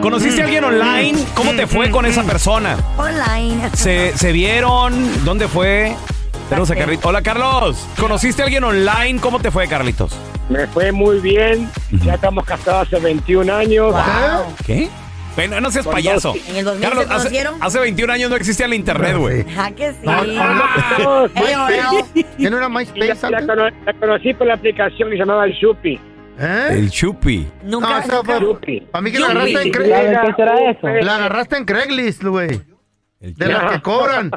¿Conociste a alguien online? ¿Cómo te fue con esa persona? Online. ¿Se, se vieron? ¿Dónde fue? Tenemos a Carlitos. Hola, Carlos. ¿Conociste a alguien online? ¿Cómo te fue, Carlitos? Me fue muy bien. Ya estamos casados hace 21 años. ¿Qué? Bueno, no seas Con payaso. ¿En el 2000 Carlos, se hace, conocieron? hace 21 años no existía el internet, güey. ¿Ah, que sí? Ah, Eh, ¿Tiene una La, MySpace? la cono- la conocí por la aplicación que se llamaba el Shupi. ¿Eh? El chupi. Nunca, No. Para mí que la agarraste en ¿Sabe qué Craigslist. La agarraste en Craigslist, güey. De las que cobran.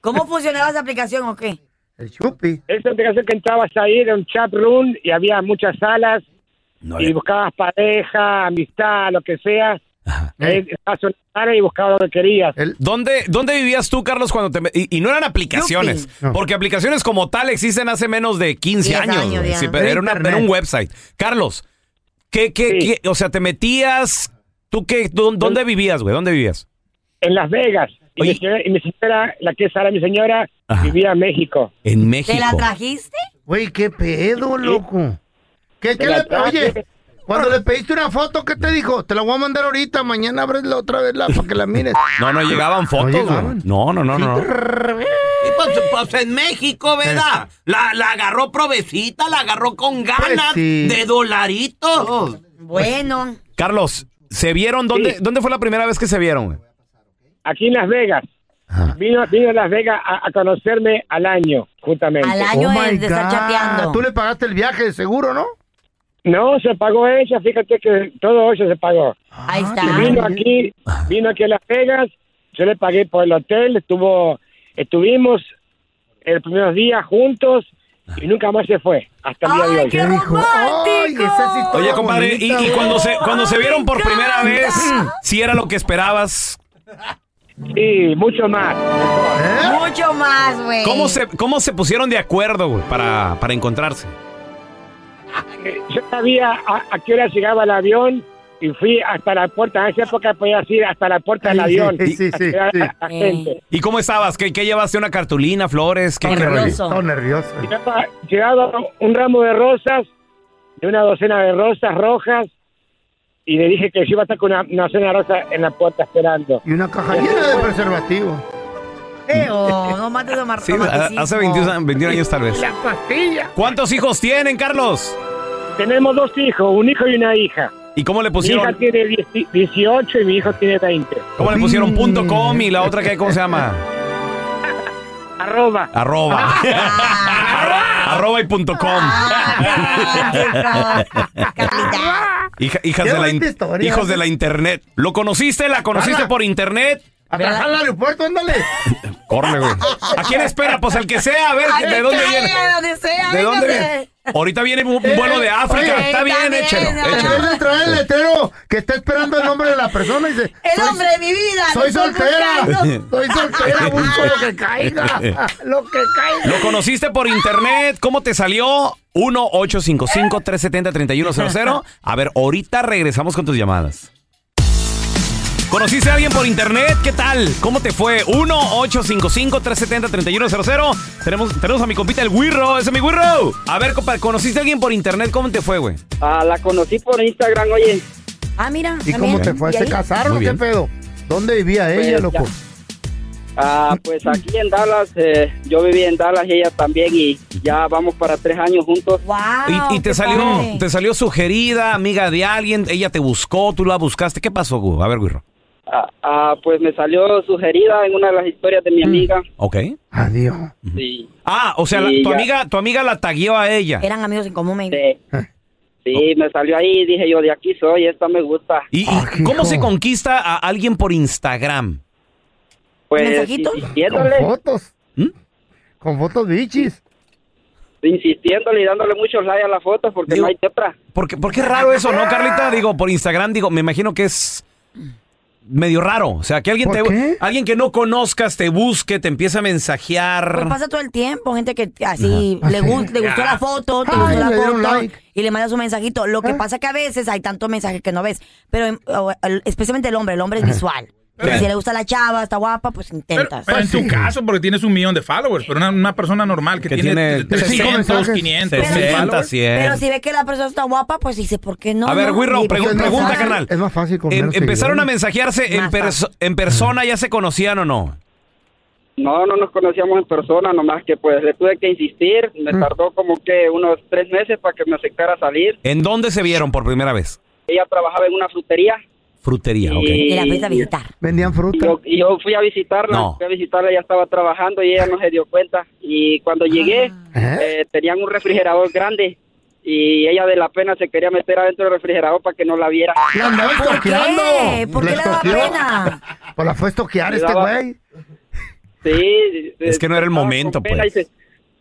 ¿Cómo funcionaba esa aplicación o qué? El chupi. Esa aplicación que entrabas ahí era un chat room y había muchas salas No, y buscabas pareja, amistad, lo que sea. Eh, sala y buscabas lo que querías. El- ¿Dónde, ¿Dónde vivías tú, Carlos, cuando te... Y, y no eran aplicaciones. No. porque aplicaciones como tal existen hace menos de 15 10 años. Sí, pero Era una- un website. Carlos, ¿qué, qué, Sí. qué- o sea, te metías... ¿Tú qué? ¿Dó- ¿Dónde vivías, güey? ¿Dónde vivías? En Las Vegas. Y, mi señora, y mi señora, la que es ahora mi señora, Ajá. vivía en México. En México. ¿Te la trajiste? Güey, qué pedo, loco. ¿Qué, qué la traje. oye, cuando le pediste una foto, ¿qué te dijo? Te la voy a mandar ahorita, mañana abresla otra vez la, para que la mires. No, no llegaban fotos, güey. llegaban. No, no, no, no. no. Y pues, pues en México, ¿verdad? La, la agarró provecita, la agarró con ganas Pues sí. de dolaritos. Bueno. Carlos, ¿se vieron? ¿Dónde, Sí. ¿Dónde fue la primera vez que se vieron, güey? Aquí en Las Vegas. Vino, vino a Las Vegas a, a conocerme al año, justamente. Al año Oh de, estar God. chateando. Tú le pagaste el viaje, de seguro, ¿no? No, se pagó ella, fíjate que todo eso se pagó. Ahí está. Y vino aquí, vino aquí a Las Vegas, yo le pagué por el hotel, estuvo, estuvimos el primeros días juntos y nunca más se fue, hasta el día de ¡Ay, hoy. qué dijo? Ay, romántico! esa sí está Oye, compadre, y, y cuando se cuando se vieron por primera vez, si era lo que esperabas, Sí, mucho más. ¿Eh? Mucho más, güey. ¿cómo se cómo se pusieron de acuerdo, güey, para, para encontrarse? Eh, Yo sabía a, a qué hora llegaba el avión y fui hasta la puerta. En esa época podías ir hasta la puerta del Sí, avión. sí, sí, a sí, a gente. ¿Y cómo estabas? ¿Qué, qué llevaste? ¿Una cartulina, flores? ¿Qué, nervioso. Todo nervioso. Llegaba, llegaba un ramo de rosas, de una docena de rosas rojas, y le dije que yo iba a estar con una, una docena de rosas en la puerta esperando. Y una caja llena de preservativo. Feo, no mates de mar- Sí, a- romanticismo. hace 21, años- 21 años tal vez. La pastilla. ¿Cuántos hijos tienen, Carlos? Tenemos dos hijos, un hijo y una hija. ¿Y cómo le Mi hija pusieron? tiene 10 18 y mi hijo tiene 20. ¿Cómo le pusieron punto com y la otra que cómo se llama? Arroba. Arroba. Arroba y punto com. Ah. Hija- hijas de la historia. hijos de la internet. ¿Lo conociste? ¿La conociste por internet? A trabajar al aeropuerto, ándale. Corre, güey. ¿A quién espera? Pues el que sea, a ver, Ay, ¿de dónde viene? donde sea, ¿De dónde viene? Ahorita viene un un vuelo de África. oye, Está bien, también, échelo, échelo. traer el letrero que está esperando el nombre de la persona, dice: El "Soy- hombre de mi vida. Soy soltera. Soy soltera, busco lo que caiga. Lo que caiga. ¿Lo conociste por internet? ¿Cómo te salió? 1-855-370-3100. A ver, ahorita regresamos con tus llamadas. ¿Conociste a alguien por internet? ¿Qué tal? ¿Cómo te fue? 1-855-370-3100. Tenemos, tenemos a mi compita el Wirro. Ese es mi Wirro. A ver, compa, ¿conociste a alguien por internet? ¿Cómo te fue, güey? Ah, la conocí por Instagram, oye. Ah, mira. ¿Y también. cómo te fue? ¿Y ¿Se casaron qué pedo? ¿Dónde vivía Pues, ella, ya. loco? Ah, pues aquí en Dallas, eh, yo viví en Dallas y ella también y ya vamos para tres años juntos. Wow, y, y te salió padre. te salió sugerida, amiga de alguien, ella te buscó, tú la buscaste. ¿Qué pasó, güey? A ver, Wirro. Ah, ah, pues me salió sugerida en una de las historias de mi amiga. Ok. Adiós. Sí, Ah, o sea, la- Sí, tu ya. amiga, tu amiga la tagueó a ella. Eran amigos en común, maybe. sí. Sí, me salió ahí y dije yo, de aquí soy, esta me gusta. ¿Y, y Ah, cómo hijo. se conquista a alguien por Instagram? Pues ¿Mensajitos? Con fotos. ¿Mm? Con fotos bichis. insistiéndole y dándole muchos likes a las fotos porque Digo- no hay de otra. Porque, porque es raro eso, ¿no, Carlita? Digo, por Instagram, digo, me imagino que es medio raro. O sea, que alguien ¿Por te qué? alguien que no conozcas te busque, te empieza a mensajear. Pues pasa todo el tiempo, gente que así Ajá. le, Ah, sí. gu- le gustó la foto, te Ay, gustó la le foto like. y le mandas un mensajito. Lo que Ah. pasa que a veces hay tantos mensajes que no ves, pero em, especialmente el hombre, el hombre es visual. Pero- si le gusta la chava, está guapa, pues intentas. pero en Pues tu sí. caso, porque tienes un millón de followers, pero una, una persona normal que, Que tiene, tiene 300, mensajes. 500 mil 60, followers. 100. pero si ve que la persona está guapa, pues dice, ¿por qué no? A ver, no? Pues más pregunta, carnal. Es más fácil con Em- empezaron a mensajearse en, perso- en persona, ¿ya se conocían o no? No, no nos conocíamos en persona, nomás que pues le tuve que insistir. Me Mm. tardó como que unos tres meses para que me aceptara salir. ¿En dónde se vieron por primera vez? Ella trabajaba en una frutería Frutería, ok. Y la fuiste a visitar. Vendían fruta. yo, y yo fui a visitarla. No. Fui a visitarla, ella estaba trabajando y ella no se dio cuenta. Y cuando llegué, ¿Eh? eh, tenían un refrigerador grande y ella de la pena se quería meter adentro del refrigerador para que no la viera. La andaba ¿Por estoqueando. qué? ¿Por qué le daba estoqueó. pena? Pues la fue a estoquear Le este daba- güey. Sí. Es que no era el momento, pues. y se,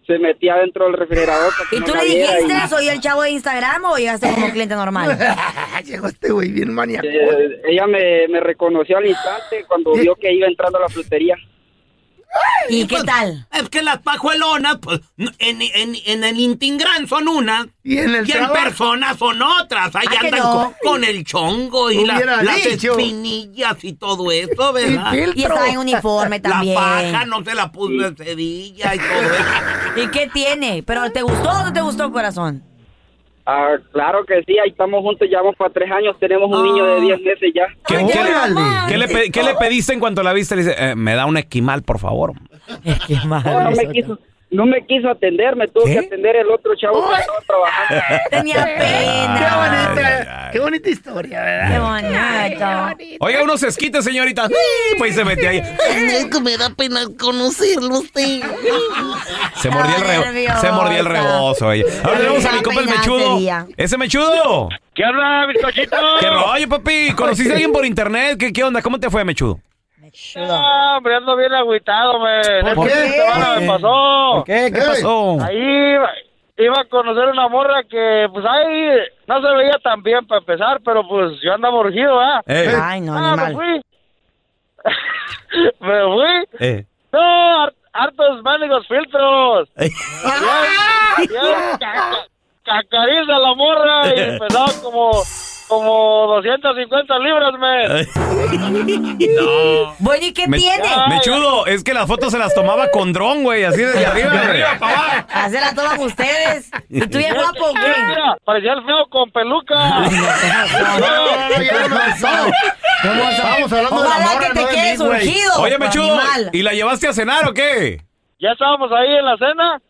se metía adentro del refrigerador para que ¿Y no tú la le viera dijiste, y- soy el chavo de Instagram o llegaste como cliente normal? Llegó este güey bien maníaco. Eh, ella me, me reconoció al instante cuando vio que iba entrando a la frutería. ¿Y qué tal? Es que las pajuelonas, pues, en, en, en el Intingran son unas Y en el y en trabajo. persona son otras. Ahí ¿A que andan no? con, con el chongo y la- las espinillas y todo eso, ¿verdad? Y estaba en uniforme La también. paja no se la puso de cerilla y todo eso. ¿Y qué tiene? ¿Pero te gustó o no te gustó, corazón? Ah, claro que sí, ahí estamos juntos, ya vamos para tres años, tenemos un niño de 10 meses ya. ¿Qué, Ay, qué le, qué le pe- qué le pediste en cuanto la viste? Le dice, eh, me da un esquimal, por favor. No, no me quiso, no me quiso atender, me tuvo ¿Qué? que atender el otro chavo que estaba trabajando. Tenía Qué pena. bonita, qué bonita historia, ¿verdad? Qué bonito. Oiga, unos esquites, señorita. Pues se metió ahí. me da pena conocerlo usted. Se mordía el, Estaba rebo- nerviosa. se mordía el rebozo. oye. Ahora tenemos a mi compa el mechudo. Ese mechudo. ¿Qué onda, bizcochito? ¿Qué rollo, papi? ¿Conociste a alguien por internet? ¿Qué, qué onda? ¿Cómo te fue, mechudo? No, hombre, ando bien agüitado, me. ¿Por qué? ¿Por me qué? pasó. ¿Qué? ¿Qué pasó? Ahí iba, iba a conocer una morra que, pues ahí no se veía tan bien para empezar, pero pues yo andaba urgido, ¿ah? Eh, Ay, no, ah, me fui. me fui. eh. No, har- hartos mendigos filtros. Ya, ya, ca- cacariza la morra y pesaba como, como 250 libras, me. Bueno, ¿y qué Me- tiene? Mechudo, es que las fotos se las tomaba con dron, güey, así desde arriba. güey. Hacer la toman ustedes. ¿Y tú bien guapo? Mira, parecía el feo con peluca. No, no, no, ya no. Estamos hablando de la Ojalá que te no de quedes güey. surgido. Oye, Mechudo. ¿y la llevaste a cenar o qué? ya estábamos ahí en la cena,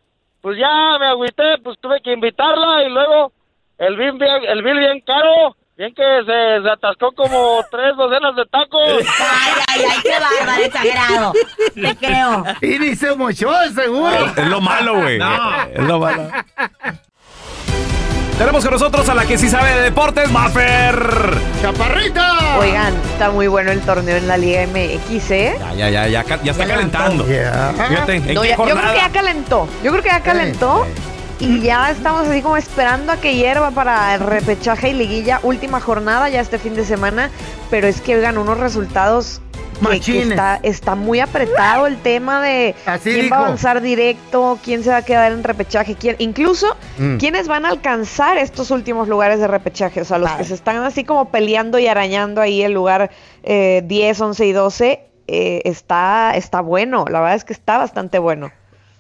pues ya me agüité, pues tuve que invitarla y luego el bill bien, el bill bien caro, bien que se, se atascó como tres docenas de tacos. Ay, ay, ay, qué bárbaro, exagerado. Te creo. Y ni se mochó, seguro. Es lo malo, güey. Es lo malo. Tenemos con nosotros a la que sí sabe de deportes, Maffer. ¡Chaparrita! Oigan, está muy bueno el torneo en la Liga MX, ¿eh? Ya, ya, ya, ya, está Ya calentando. Ya. Fíjate, ¿en No, qué ya- yo creo que ya calentó. Yo creo que ya calentó. Y ya estamos así como esperando a que hierva para el repechaje y liguilla. Última jornada ya este fin de semana. Pero es que oigan unos resultados que, está, está muy apretado el tema de Así quién dijo. va a avanzar directo, quién se va a quedar en repechaje, quién, incluso Mm. quiénes van a alcanzar estos últimos lugares de repechaje. O sea, los que se están así como peleando y arañando ahí el lugar eh, 10, 11 y 12. eh, está, está bueno, la verdad es que está bastante bueno.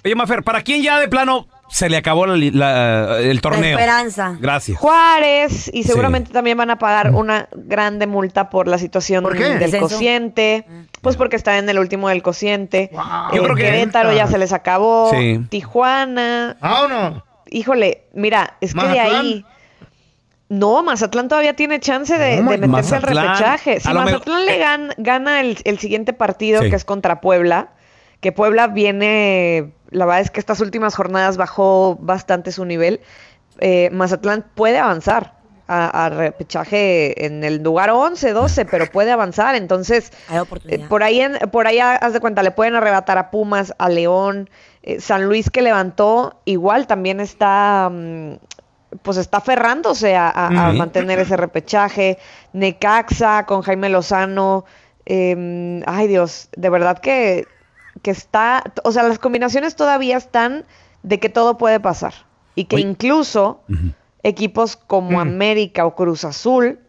Oye, Maffer, ¿para quién ya de plano se le acabó la el torneo? esperanza. Gracias. Juárez y seguramente también van a pagar una grande multa por la situación del cociente, pues porque está en el último del cociente. Wow. Eh, Yo creo que- Querétaro ya se les acabó, Sí. Tijuana, ¿Ah o no? híjole, mira, es que de ahí no, Mazatlán todavía tiene chance de, meterse Mazatlán, al repechaje. Si Mazatlán le gan- gana el, el siguiente partido, Sí. que es contra Puebla, que Puebla viene, la verdad es que estas últimas jornadas bajó bastante su nivel, eh, Mazatlán puede avanzar a, a repechaje en el lugar 11, 12, pero puede avanzar. Entonces, Hay eh, por ahí, en- por ahí, haz de cuenta, le pueden arrebatar a Pumas, a León, eh, San Luis que levantó, igual también está, mm, pues está aferrándose a, a- a mantener ese repechaje. Necaxa con Jaime Lozano, eh, ay Dios, de verdad que, que está, o sea, las combinaciones todavía están de que todo puede pasar y que incluso equipos como América o Cruz Azul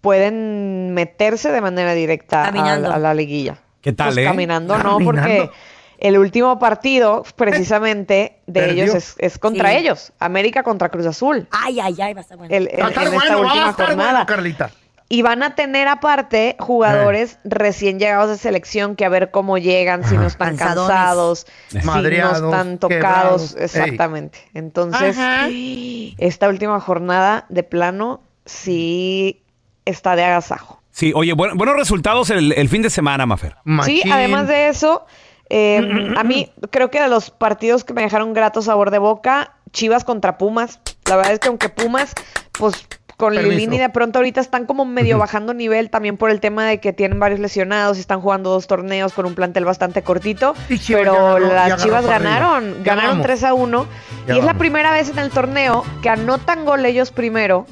pueden meterse de manera directa a, la liguilla. ¿Qué tal, Pues eh? Caminando, no, Caminando. porque el último partido, precisamente, de Perdió. ellos es, es contra Sí. ellos. América contra Cruz Azul. Ay, ay, ay, va a estar bueno. El- en, Va a estar en esta bueno, va última a estar jornada. bueno, Carlita. Y van a tener aparte jugadores recién llegados de selección que a ver cómo llegan, si no están Cansadones. cansados, si no están tocados. quebrados. Ey. Exactamente. Entonces, Ajá. esta última jornada de plano sí está de agasajo. Sí, oye, buen- buenos resultados el, el fin de semana, Maffer. Sí, además de eso, eh, a mí creo que de los partidos que me dejaron grato sabor de boca, Chivas contra Pumas. La verdad es que aunque Pumas, pues con Permiso. Lilini de pronto ahorita están como medio bajando nivel también por el tema de que tienen varios lesionados y están jugando dos torneos con un plantel bastante cortito. Y pero las Chivas ganaron, ganaron vamos. 3 a 1. Ya y es la primera vez en el torneo que anotan gol ellos primero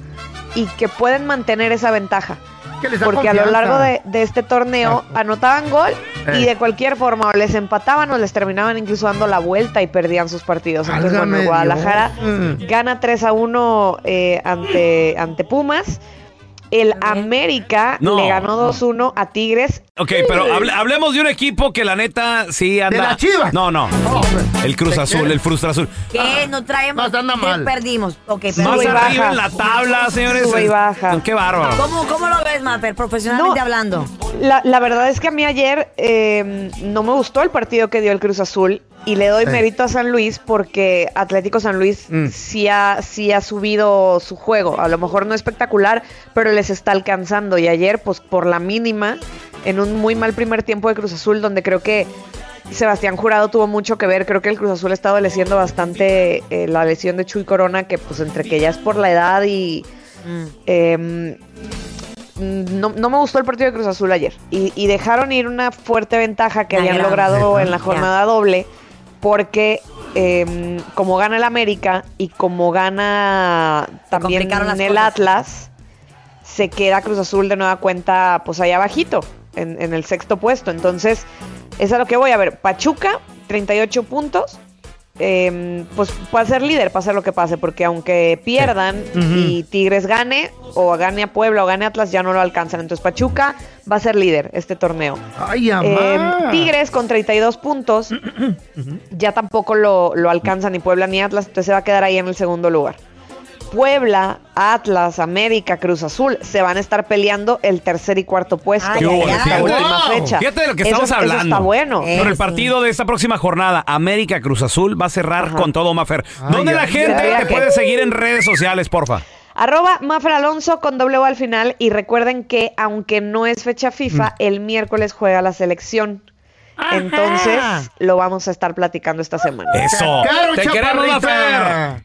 y que pueden mantener esa ventaja. Que les da Porque a lo largo de, de este torneo anotaban gol y Eh. de cualquier forma o les empataban o les terminaban incluso dando la vuelta y perdían sus partidos. Entonces, bueno, el Guadalajara Dios. Gana 3 a 1 eh, ante, ante Pumas. El América No. le ganó 2-1 a Tigres. Ok, pero hable- hablemos de un equipo que la neta sí anda. las Chivas? No, no. El Cruz ¿De Azul, el Frustra Azul. ¿Qué? No traemos. Más anda ¿Qué mal. perdimos? Ok, Más perdimos. y arriba baja. en la tabla, señores. Sube y baja. Qué bárbaro. ¿Cómo, ¿Cómo lo ves, Mafer, profesionalmente No. hablando? La, la verdad es que a mí ayer eh, no me gustó el partido que dio el Cruz Azul y le doy Sí. mérito a San Luis porque Atlético San Luis Mm. sí, ha, sí ha subido su juego. A lo mejor no espectacular, pero les está alcanzando. Y ayer, pues por la mínima, en un muy mal primer tiempo de Cruz Azul, donde creo que Sebastián Jurado tuvo mucho que ver. Creo que el Cruz Azul ha estado adoleciendo bastante eh, la lesión de Chuy Corona, que pues entre que ya es por la edad y... Mm. Em, no, no me gustó el partido de Cruz Azul ayer. Y, y dejaron ir una fuerte ventaja que habían logrado en la jornada doble. Porque em, como gana el América y como gana también el cosas. Atlas, se queda Cruz Azul de nueva cuenta pues allá abajito, en, en el sexto puesto. Entonces, es a lo que voy a ver. Pachuca, 38 puntos. Em, pues puede ser líder, pase lo que pase, porque aunque pierdan y Tigres gane, o gane a Puebla o gane a Atlas, ya no lo alcanzan. Entonces Pachuca va a ser líder este torneo. Ay. Eh, Tigres con 32 puntos, ya tampoco lo, lo alcanza ni Puebla ni Atlas, entonces se va a quedar ahí en el segundo lugar. Puebla, Atlas, América, Cruz Azul se van a estar peleando el tercer y cuarto puesto Ay, en esta Fíjate. última Wow. fecha. Fíjate de lo que Eso- estamos eso hablando. está bueno. Eh. Pero el sí. partido de esta próxima jornada, América Cruz Azul, va a cerrar Ajá. con todo, Mafer. Ay, ¿Dónde la ay, gente ay. te puede seguir en redes sociales, porfa? Arroba Mafer Alonso con doble O al final y recuerden que aunque no es fecha FIFA, el miércoles juega la selección. Entonces, lo vamos a estar platicando esta semana. Eso. Te queremos. Mafer.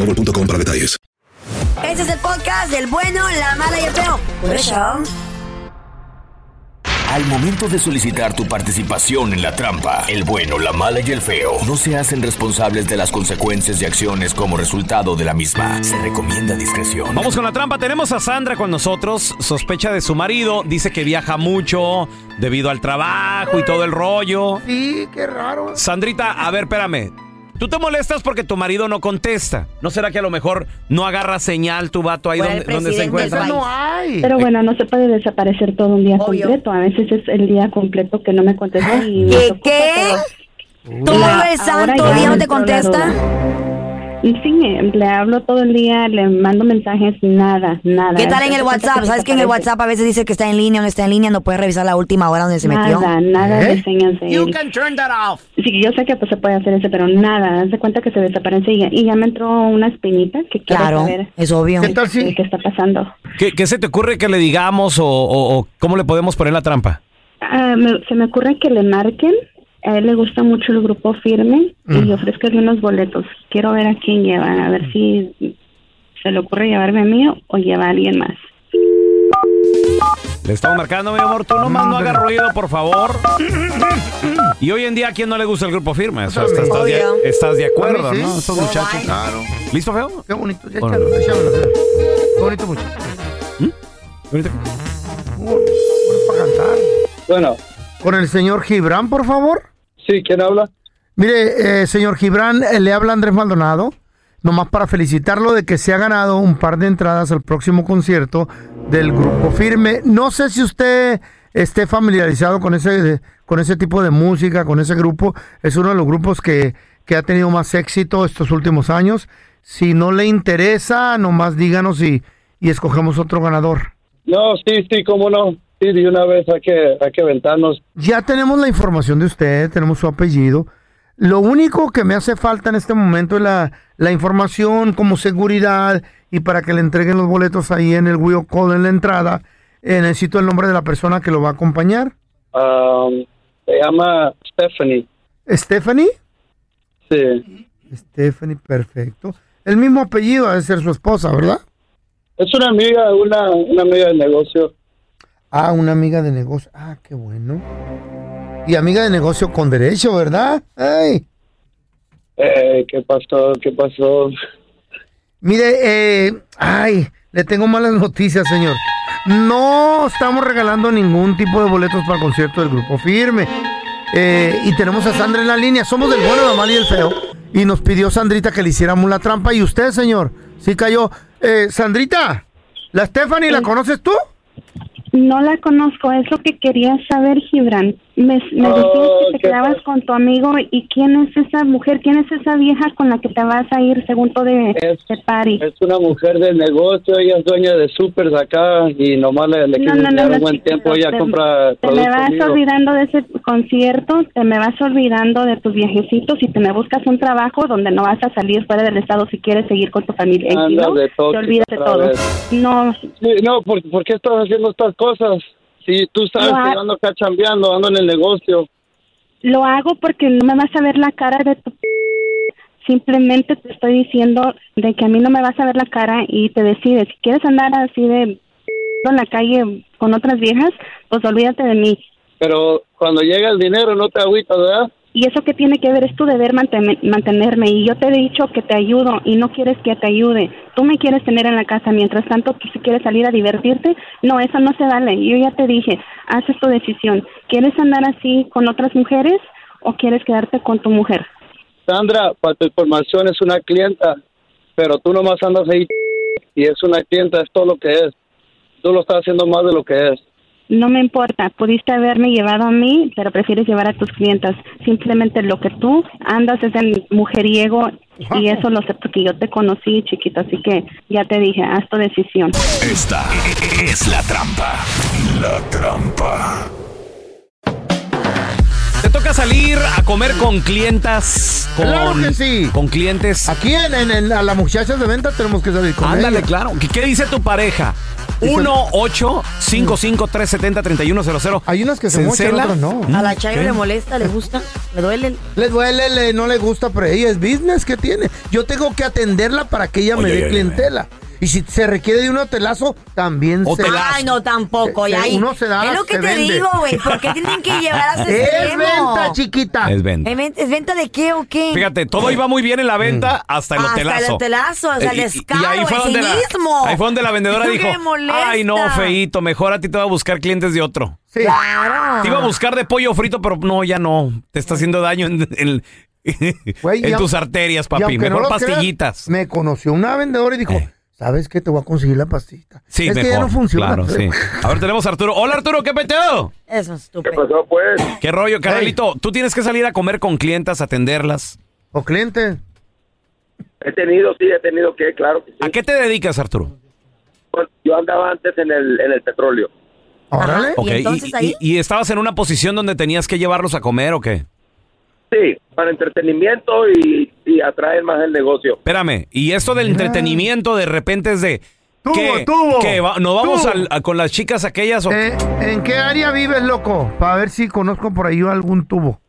boostmobile.com para detalles. Este es el podcast del bueno, la mala y el feo. Por eso. Al momento de solicitar tu participación en la trampa, el bueno, la mala y el feo no se hacen responsables de las consecuencias y acciones como resultado de la misma. Se recomienda discreción. Vamos con la trampa. Tenemos a Sandra con nosotros. Sospecha de su marido. Dice que viaja mucho debido al trabajo y todo el rollo. Sí, qué raro. Sandrita, a ver, espérame. Tú te molestas porque tu marido no contesta. ¿No será que a lo mejor no agarra señal tu vato ahí donde, donde se encuentra? No hay. Pero bueno, no se puede desaparecer todo un día Obvio. completo. A veces es el día completo que no me contesta y ¿Qué? ¿Qué? pero ¿Todo el santo día no te contesta? Sí, le hablo todo el día, le mando mensajes, nada, nada. ¿Qué tal en el WhatsApp? ¿Sabes que en el. WhatsApp a veces dice que está en línea o no está en línea? No puedes revisar la última hora donde se metió. Nada, nada ¿Eh? de señas de él. turn that off. Sí, yo sé que pues se puede hacer eso, pero nada, haz de cuenta que se desaparece y ya, y ya me entró una espinita que quiero Claro, saber es obvio. ¿Qué tal si? qué está pasando. ¿Qué, qué se te ocurre que le digamos o, o- o cómo le podemos poner la trampa? Ah, me- se me ocurre que le marquen. A él le gusta mucho el grupo firme y le ofrezcanle unos boletos. Quiero ver a quién llevan, a ver si se le ocurre llevarme a mí o lleva a alguien más. Le estamos marcando, mi amor. Tú nomás no hagas ruido, por favor. Y hoy en día, ¿a quién no le gusta el grupo firme? O sea, estás, estás de, Obvio. estás de acuerdo. ¿no? Estos muchachos. Claro. ¿Listo, feo? Qué bonito. Ya, Órale. échalo, échalo. Qué bonito muchacho. Ahorita- Bueno, para cantar. Bueno, Con el señor Gibran, por favor. sí, ¿quién habla? Mire, eh, señor Gibran, eh, le habla Andrés Maldonado. Nomás para felicitarlo de que se ha ganado un par de entradas al próximo concierto del Grupo Firme. No sé si usted esté familiarizado con ese, con ese tipo de música, con ese grupo. Es uno de los grupos que, que ha tenido más éxito estos últimos años. Si no le interesa, nomás díganos y, y escogemos otro ganador. No, sí, sí, cómo no. Sí, de una vez hay que, hay que aventarnos. Ya tenemos la información de usted, tenemos su apellido. Lo único que me hace falta en este momento es la, la información como seguridad y para que le entreguen los boletos ahí en el Wheel Call en la entrada. eh, necesito el nombre de la persona que lo va a acompañar. Um, se llama Stephanie. ¿Stephanie? Sí. Stephanie, perfecto. El mismo apellido ha de ser su esposa, ¿verdad? Es una amiga, una, una amiga de negocio. Ah, una amiga de negocio. Ah, qué bueno. Y amiga de negocio con derecho, ¿verdad? Ay. Eh, ¿Qué pasó? ¿Qué pasó? Mire, eh, ay, le tengo malas noticias, señor. No estamos regalando ningún tipo de boletos para el concierto del grupo firme. Eh, y tenemos a Sandra en la línea. Somos del bueno, la mala y el feo. Y nos pidió Sandrita que le hiciéramos la trampa. Y usted, señor, sí cayó. Eh, Sandrita, ¿la Stephanie la conoces tú? No la conozco, es lo que quería saber, Gibran. Me, me Oh, decías que te ¿qué quedabas pasa? con tu amigo y quién es esa mujer, quién es esa vieja con la que te vas a ir según todo de, Es- de party. Es una mujer de negocio, ella es dueña de supers acá y nomás le, le quiso enseñar un buen tiempo, ella te- compra Te me vas olvidando de ese concierto, te me vas olvidando de tus viajecitos y te me buscas un trabajo donde no vas a salir fuera del estado si quieres seguir con tu familia. Y si Anda no, de te olvidas de todo. vez. No, Sí, no, ¿por, por qué estás haciendo estas cosas? Si tú sabes ha- que yo ando acá chambeando, ando en el negocio. Lo hago porque no me vas a ver la cara de tu... Simplemente te estoy diciendo de que a mí no me vas a ver la cara y te decides. Si quieres andar así de en la calle con otras viejas, pues olvídate de mí. Pero cuando llega el dinero no te agüitas, ¿verdad? Y eso que tiene que ver es tu deber mantene- mantenerme. Y yo te he dicho que te ayudo y no quieres que te ayude. Tú me quieres tener en la casa. Mientras tanto, tú si quieres salir a divertirte, no, eso no se vale. Yo ya te dije, haces tu decisión. ¿Quieres andar así con otras mujeres o quieres quedarte con tu mujer? Sandra, para tu información es una clienta, pero tú nomás andas ahí y es una clienta, es todo lo que es. Tú lo estás haciendo más de lo que es. No me importa, pudiste haberme llevado a mí, pero prefieres llevar a tus clientas. Simplemente lo que tú andas es el mujeriego y eso lo sé porque yo te conocí, chiquito, así que ya te dije, haz tu decisión. Esta es la trampa. La trampa. Te toca salir a comer con clientas. Con, Claro que sí. Con clientes. Aquí en, en- en- a las muchachas de venta tenemos que salir con Ándale, ellas. claro. ¿Qué, qué dice tu pareja? 1-855-370-3100. Hay unas que se mochan, encela? otras no. A la Chayo le molesta, le gusta, le duele. Le duele, le- no le gusta, pero ella es business que tiene. Yo tengo que atenderla para que ella me Oye, dé oye, clientela. Y si se requiere de un hotelazo, también se Ay, no, tampoco. Se- ahí- uno se da, es lo que se te vende. digo, güey. ¿Por qué tienen que llevar a ese Es extremo? venta, chiquita. Es venta. ¿Es ven- ¿Es venta de qué o qué? Fíjate, todo iba muy bien en la venta hasta el Hasta hotelazo. el hotelazo, o sea, el Eh, y- y- descaro, y ahí fue el donde la, ahí fue donde la vendedora dijo, ay no, feito, mejor a ti te va a buscar clientes de otro. Claro. Te iba a buscar de pollo frito, pero no, ya no. Te está haciendo daño en, tus arterias, papi. no Mejor creas, pastillitas. me conoció una vendedora y dijo, ¿sabes qué? Te voy a conseguir la pastita. Sí, es mejor. que ya no funciona. Claro, sí. A ver, tenemos a Arturo. Hola, Arturo, ¿qué peteo? Eso es estúpido. pasó, pues? ¿Qué rollo, carnalito? Tú tienes que salir a comer con clientas, atenderlas. ¿O cliente? He tenido, sí, he tenido que, claro que sí. ¿A qué te dedicas, Arturo? Pues, Yo andaba antes en el, en el petróleo. Órale. Ok, y, y- y estabas en una posición donde tenías que llevarlos a comer o qué? Sí, para entretenimiento y, y atraer más el negocio. Espérame, y esto del entretenimiento de repente es de... Tuvo, ¿qué? tuvo, ¿Qué? Va- ¿No vamos tuvo. al- a- con las chicas aquellas o Eh, ¿En qué área vives, loco? Para ver si conozco por ahí algún tubo.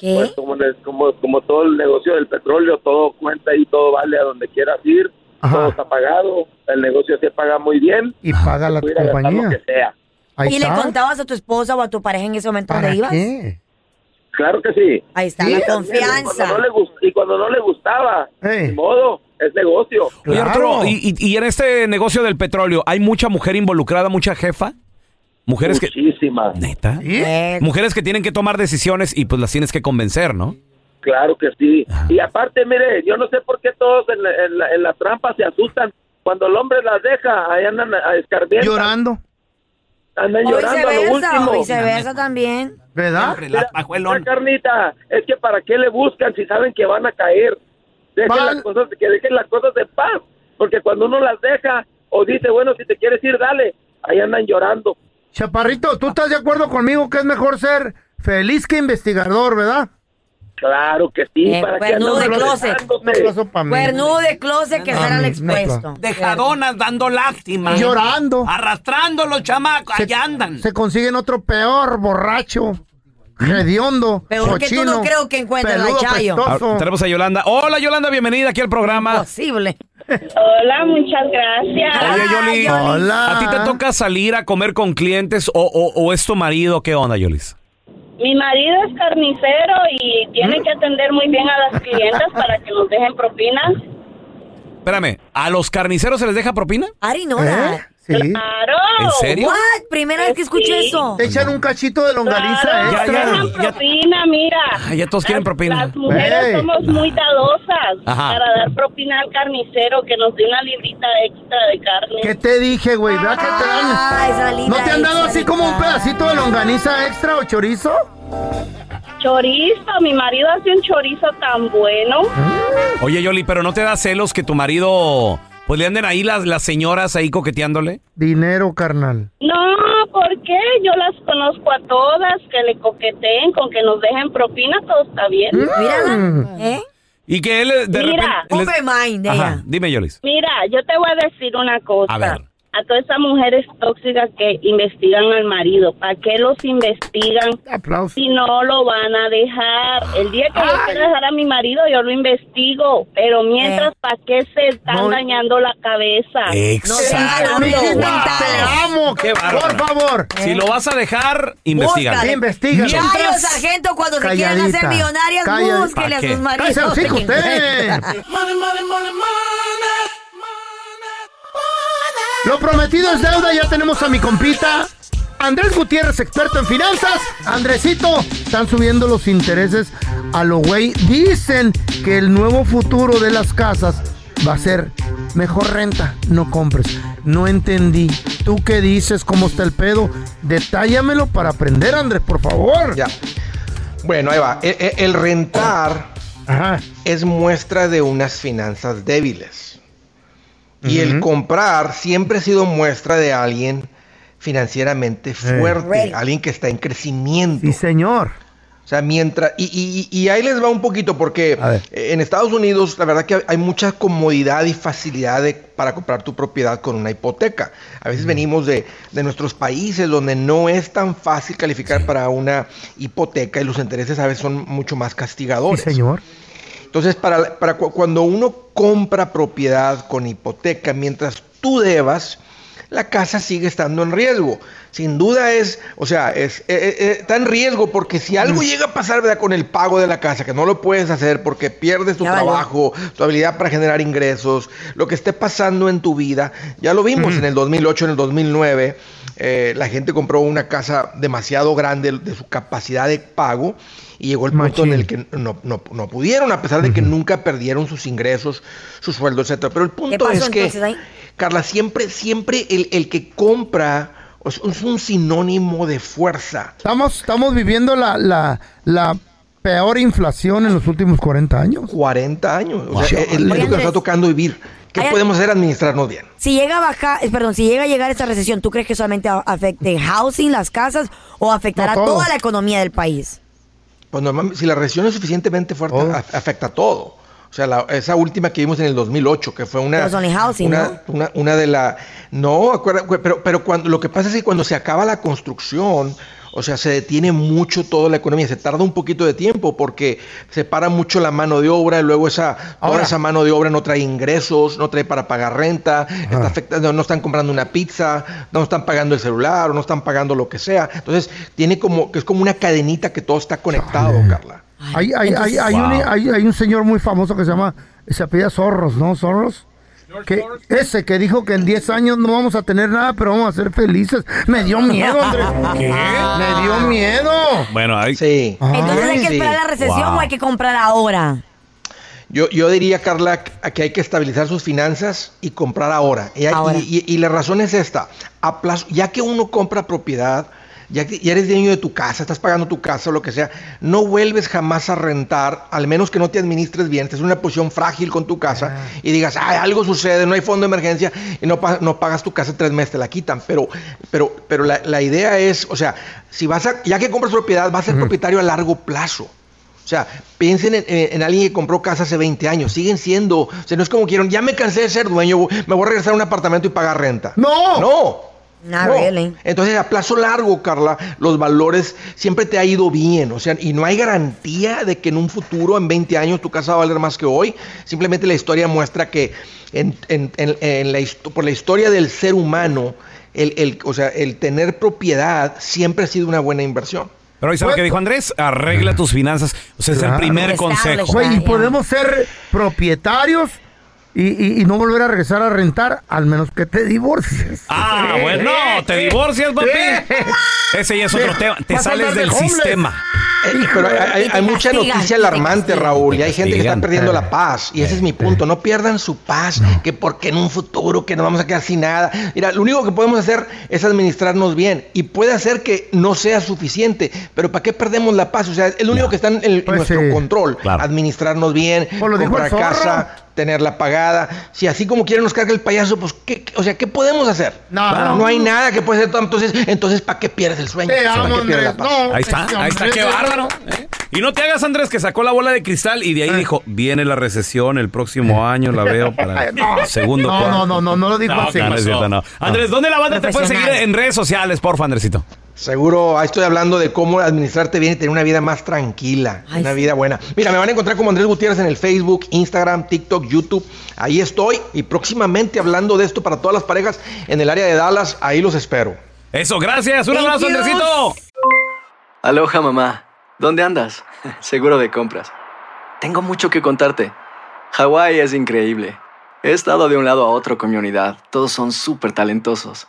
¿Qué? Pues como, como, como todo el negocio del petróleo, todo cuenta y todo vale a donde quieras ir. Todo está pagado, el negocio se paga muy bien. Y paga la gastar compañía. Lo que sea. Ahí ¿Y le está. contabas a tu esposa o a tu pareja en ese momento ¿Para dónde ibas? qué? Claro que sí. Ahí está Sí, la confianza. Cuando no le gust- y cuando no le gustaba, ni modo, es negocio. Oye, Arturo, y, y- y en este negocio del petróleo, ¿hay mucha mujer involucrada, mucha jefa? Mujeres que... Muchísimas. ¿Neta? Eh, Mujeres que tienen que tomar decisiones y pues las tienes que convencer, ¿no? Claro que sí. Y aparte, mire, yo no sé por qué todos en la, en la- en la trampa se asustan. Cuando el hombre las deja, ahí andan a escarmientas. Llorando. Andan o llorando a lo viceversa, último. o viceversa también. ¿Verdad? Mira, mira, carnita, es que para qué le buscan si saben que van a caer. Dejen las cosas, que dejen las cosas de paz, porque cuando uno las deja o dice, bueno, si te quieres ir, dale, ahí andan llorando. Chaparrito, ¿tú estás de acuerdo conmigo que es mejor ser feliz que investigador, verdad? Claro que sí, Eh, para que de closet. Cuernudo de closet que Ah, estar al expuesto. Dejadonas dando lástima. Llorando. Arrastrando los chamacos. Allá andan. Se consiguen otro peor, borracho, hediondo, Peor que tú cochino, no creo que encuentres la Chayo. Ah, tenemos a Yolanda. Hola, Yolanda, bienvenida aquí al programa. Posible. Hola, muchas gracias. Oye, Yoli, Hola. ¿a ti te toca salir a comer con clientes o, o- o es tu marido? ¿Qué onda, Yolis? Mi marido es carnicero y tiene ¿Mm? que atender muy bien a las clientas para que nos dejen propinas. Espérame, ¿a los carniceros se les deja propina? Ari, no. ¿Eh? Sí. ¡Claro! ¿En serio? What? Primera vez que escucho Sí. eso. Te echan un cachito de longaniza Claro, Ya, extra. ya, ya. propina, mira. Ay, ya todos quieren propina. Las mujeres somos muy dadosas Ajá. para dar propina al carnicero que nos dé una librita extra de carne. ¿Qué te dije, güey? ¿Verdad que te dan? Ah, esa linda ¿No te han dado así como un pedacito de longaniza extra o chorizo? Chorizo, mi marido hace un chorizo tan bueno. Oye, Yoli, ¿pero no te da celos que tu marido, pues le anden ahí las, las señoras ahí coqueteándole? Dinero, carnal. No, ¿por qué? Yo las conozco a todas, que le coqueteen con que nos dejen propina, todo está bien. Mírala, ¿eh? Y que él de Mira, repente... les- Ajá, dime, Yolis. Mira, yo te voy a decir una cosa. A ver. A todas esas mujeres tóxicas que investigan al marido. ¿Para qué los investigan si no lo van a dejar? El día que yo quiera dejar a mi marido, yo lo investigo. Pero mientras, ¿para qué se están No. dañando la cabeza? Exacto. No Te amo, Qué por favor. Si lo vas a dejar. Investígalo. Chayo, Mientras- sargento, cuando se quieran hacer millonarias, ¿Pa' a qué? sus maridos. Cállese los Lo prometido es deuda, ya tenemos a mi compita. Andrés Gutiérrez, experto en finanzas. Andresito, están subiendo los intereses a lo güey. Dicen que el nuevo futuro de las casas va a ser mejor renta, no compres. No entendí. ¿Tú qué dices? ¿Cómo está el pedo? Detállamelo para aprender, Andrés, por favor. Ya. Bueno, ahí va. E- e- El, rentar es muestra de unas finanzas débiles. Y el comprar siempre ha sido muestra de alguien financieramente fuerte, alguien que está en crecimiento. Sí, señor. O sea, mientras. Y, y- y ahí les va un poquito, porque en Estados Unidos, la verdad que hay mucha comodidad y facilidad de- para comprar tu propiedad con una hipoteca. A veces venimos de, de nuestros países donde no es tan fácil calificar para una hipoteca y los intereses a veces son mucho más castigadores. señor. Entonces, para, para cu- cuando uno compra propiedad con hipoteca, mientras tú debas, la casa sigue estando en riesgo. Sin duda es, o sea, es, eh, eh, eh, está en riesgo porque si algo llega a pasar ¿verdad? con el pago de la casa, que no lo puedes hacer porque pierdes tu Ya trabajo, tu habilidad para generar ingresos, lo que esté pasando en tu vida, ya lo vimos en el 2008, en el 2009, eh, la gente compró una casa demasiado grande de su capacidad de pago y llegó el punto en el que no, no- no pudieron, a pesar de que nunca perdieron sus ingresos, su sueldo, etcétera. Pero el punto es que, ahí? Carla, siempre, siempre el, el que compra es, es un sinónimo de fuerza. Estamos, estamos viviendo la, la, la peor inflación en los últimos 40 años. 40 años. O sea, Wow. es lo que nos está tocando vivir. ¿Qué podemos hacer? Administrarnos bien. Si llega a bajar, eh, perdón, si llega a llegar esta recesión, ¿tú crees que solamente afecte housing, las casas, o afectará No, toda la economía del país? Pues normalmente, si la recesión es suficientemente fuerte, a- afecta a todo. O sea, la- esa última que vimos en el 2008, que fue una... Pero es only housing, una, una, una de la... No, acuerda, pero, pero cuando, lo que pasa es que cuando se acaba la construcción, o sea, se detiene mucho toda la economía, se tarda un poquito de tiempo porque se para mucho la mano de obra y luego esa, toda Ahora. esa mano de obra no trae ingresos, no trae para pagar renta, está afectando, no están comprando una pizza, no están pagando el celular o no están pagando lo que sea. Entonces, tiene como, que es como una cadenita que todo está conectado, Carla. Hay, hay, hay, hay, un, hay, hay un señor muy famoso que se llama, se apellida Zorros, ¿no? Zorros. Que, ese que dijo que en 10 años no vamos a tener nada, pero vamos a ser felices. Me dio miedo, Andrés. ¿Qué? Me dio miedo. Bueno, ahí. Sí. Entonces hay que esperar la recesión o hay que comprar ahora. Yo, yo diría, Carla, que hay que estabilizar sus finanzas y comprar ahora. Y, hay- Ahora. y- y- y la razón es esta. A plazo, ya que uno compra propiedad, ya que ya eres dueño de tu casa, estás pagando tu casa o lo que sea, no vuelves jamás a rentar, al menos que no te administres bien, estás en una posición frágil con tu casa y digas, Ay, algo sucede, no hay fondo de emergencia y no, pa- no pagas tu casa tres meses, te la quitan. Pero, pero, pero la, la idea es, o sea, si vas a, ya que compras propiedad, vas a ser propietario a largo plazo. O sea, piensen en, en- en alguien que compró casa hace 20 años. Siguen siendo. O sea, no es como quieren, ya me cansé de ser dueño, me voy a regresar a un apartamento y pagar renta. ¡No! ¡No! No. really. Entonces, a plazo largo, Carla, los valores siempre te ha ido bien. O sea, y no hay garantía de que en un futuro, en 20 años, tu casa va a valer más que hoy. Simplemente la historia muestra que en, en- en- en la, histo- por la historia del ser humano, el, el- o sea, el tener propiedad siempre ha sido una buena inversión. Pero ahí sabe lo que dijo Andrés, arregla tus finanzas. O sea, es el primer consejo. Güey, y podemos ser propietarios y, y- y no volver a regresar a rentar, al menos que te divorcies. Ah, bueno, te divorcias, papi. Ese ya es otro tema. Te sales del homeless. sistema. Eh, pero hay, hay- hay mucha noticia alarmante. Raúl, y hay gente que está perdiendo la paz. Y ese es mi punto. No pierdan su paz, que porque en un futuro que no vamos a quedar sin nada. Mira, lo único que podemos hacer es administrarnos bien. Y puede hacer que no sea suficiente, pero ¿para qué perdemos la paz? O sea, es lo único que está en, el- en Pues nuestro sí. control. Claro. Administrarnos bien, Pues comprar casa, tenerla pagada. Si así como quieren nos carga el payaso, pues, ¿qué, qué- o sea, ¿qué podemos hacer? No, no hay nada que puede hacer. Entonces, entonces ¿para qué pierdes el sueño? Te ¿Para amo, qué pierdes la Andrés. paz? No, Ahí está, ahí está, qué bárbaro. ¿eh? Y no te hagas, Andrés, que sacó la bola de cristal y de ahí dijo, viene la recesión el próximo año, la veo para el No. segundo No, cuarto". no, no, no, no lo dijo No, así. no, no no. Andrés, ¿dónde la banda te puede seguir en redes sociales, porfa, Andresito? Seguro, ahí estoy hablando de cómo administrarte bien y tener una vida más tranquila, una vida buena. Mira, me van a encontrar como Andrés Gutiérrez en el Facebook, Instagram, TikTok, YouTube. Ahí estoy y próximamente hablando de esto para todas las parejas en el área de Dallas. Ahí los espero. Eso, gracias. Un Thank abrazo, you. Andresito. Aloha mamá, ¿dónde andas? Seguro de compras. Tengo mucho que contarte. Hawái es increíble. He estado de un lado a otro con mi unidad. Todos son súper talentosos.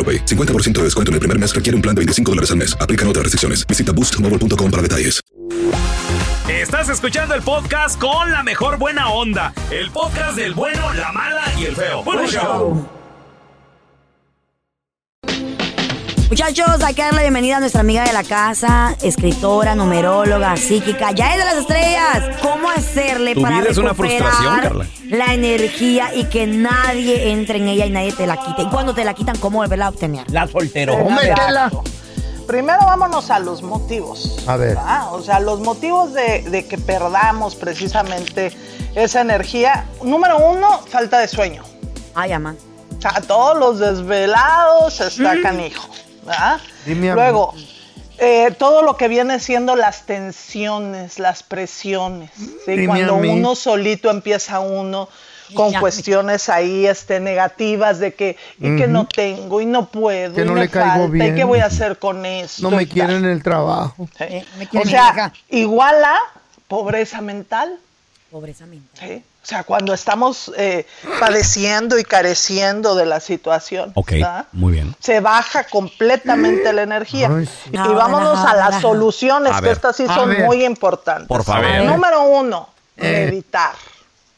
AroPay. 50% de descuento en el primer mes requiere un plan de 25 dólares al mes. Aplican otras restricciones. Visita boostmobile.com para detalles. Estás escuchando el podcast con la mejor buena onda. El podcast del bueno, la mala y el feo. Bueno, show. Muchachos, hay que darle la bienvenida a nuestra amiga de la casa, escritora, numeróloga, psíquica, ya es de las estrellas. ¿Cómo hacerle Tu para vida es una recuperar frustración, Carla. la energía y que nadie entre en ella y nadie te la quite? Y cuando te la quitan, ¿cómo volverla a obtener? La soltero. Métela. Primero vámonos a los motivos. A ver. ¿verdad? O sea, los motivos de, de que perdamos precisamente esa energía. Número uno, falta de sueño. Ay, ama. O sea, todos los desvelados está Mm. canijo. ¿Verdad? Dime. Luego, eh, todo lo que viene siendo las tensiones, las presiones. Cuando uno solito empieza uno con Ya. cuestiones ahí este, negativas de que, y que no tengo, y no puedo, Que y no me le caigo falta, y bien. qué voy a hacer con esto. No me y tal. quieren en el trabajo. ¿sí? me O sea, igual a pobreza mental. Pobreza mental. ¿sí? O sea, cuando estamos eh, padeciendo y careciendo de la situación, Ok, ¿verdad? muy bien. se baja completamente la energía. Ay, Y No, vámonos no, a no, las no. soluciones, A que ver. estas sí son ver. muy importantes. Por favor. Número uno, Eh. meditar.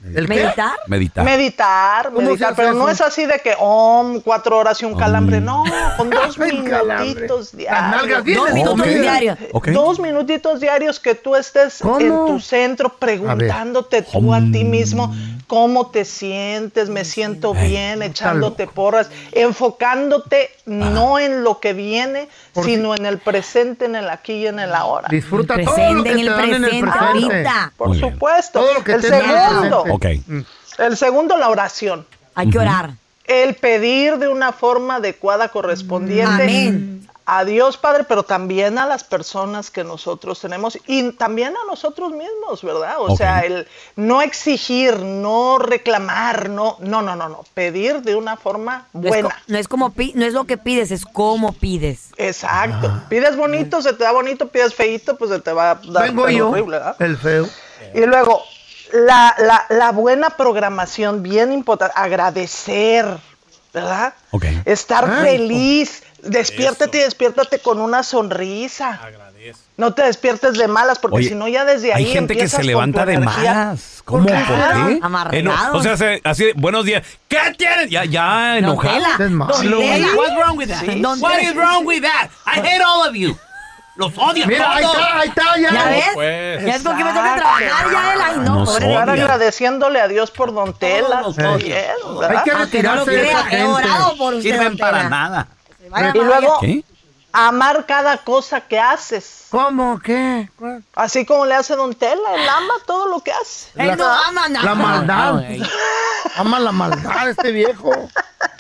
¿El? ¿Meditar? Meditar. Meditar, ¿Cómo se meditar, pero no es así de que, om, cuatro horas y un calambre, no, con dos minutitos diarios. Dos toqué. diarios. Ok. Dos minutitos diarios que tú estés ¿Cómo? en tu centro preguntándote tú a ti mismo cómo te sientes, me siento bien, echándote porras, enfocándote no en lo que viene, sino en el presente, en el aquí y en el ahora. Disfruta El todo lo presente, que en te el dan en el presente, presente. ahorita. Por Muy supuesto. Todo lo que el el segundo, presente. Ok. el segundo, la oración. Hay que orar. El pedir de una forma adecuada correspondiente Amén. A Dios Padre, pero también a las personas que nosotros tenemos y también a nosotros mismos, ¿verdad? O sea, el no exigir, no reclamar, no, no, no, no, no, pedir de una forma No es, buena. no es como no es lo que pides, es cómo pides. Exacto. Pides bonito, se te da bonito, pides feito, pues se te va a dar Vengo yo, horrible, ¿verdad? el feo. Y luego, la, la, la buena programación, bien importante, agradecer, ¿verdad? Ok. Estar Ah, feliz, despiértate y despiértate con una sonrisa. No te despiertes de malas, porque Oye, si no ya desde ahí Hay gente que se levanta de malas. ¿Cómo? ¿Por qué? Amargados. o sea, se- así de, buenos días. ¿Qué tienes? Ya, ya enojado. Don Tela. What's wrong with that? Sí. What is wrong with that? I hate all of you. Los odio Mira, ahí todos. está, ahí está, ya. ¿Ya ves? Pues. Ya es con que me toca trabajar ya él. Ay, no, Nos pobre. Estar agradeciéndole a Dios por Don Tela. los Muy odio. bien, Hay que Aunque no lo retirarse de esa gente. por usted, Sirven para nada. Vaya Y luego, ¿Qué? amar cada cosa que haces. ¿Cómo? ¿Qué? Así como le hace Don Tela, él ama todo lo que hace. La- La maldad. Ama la maldad este viejo.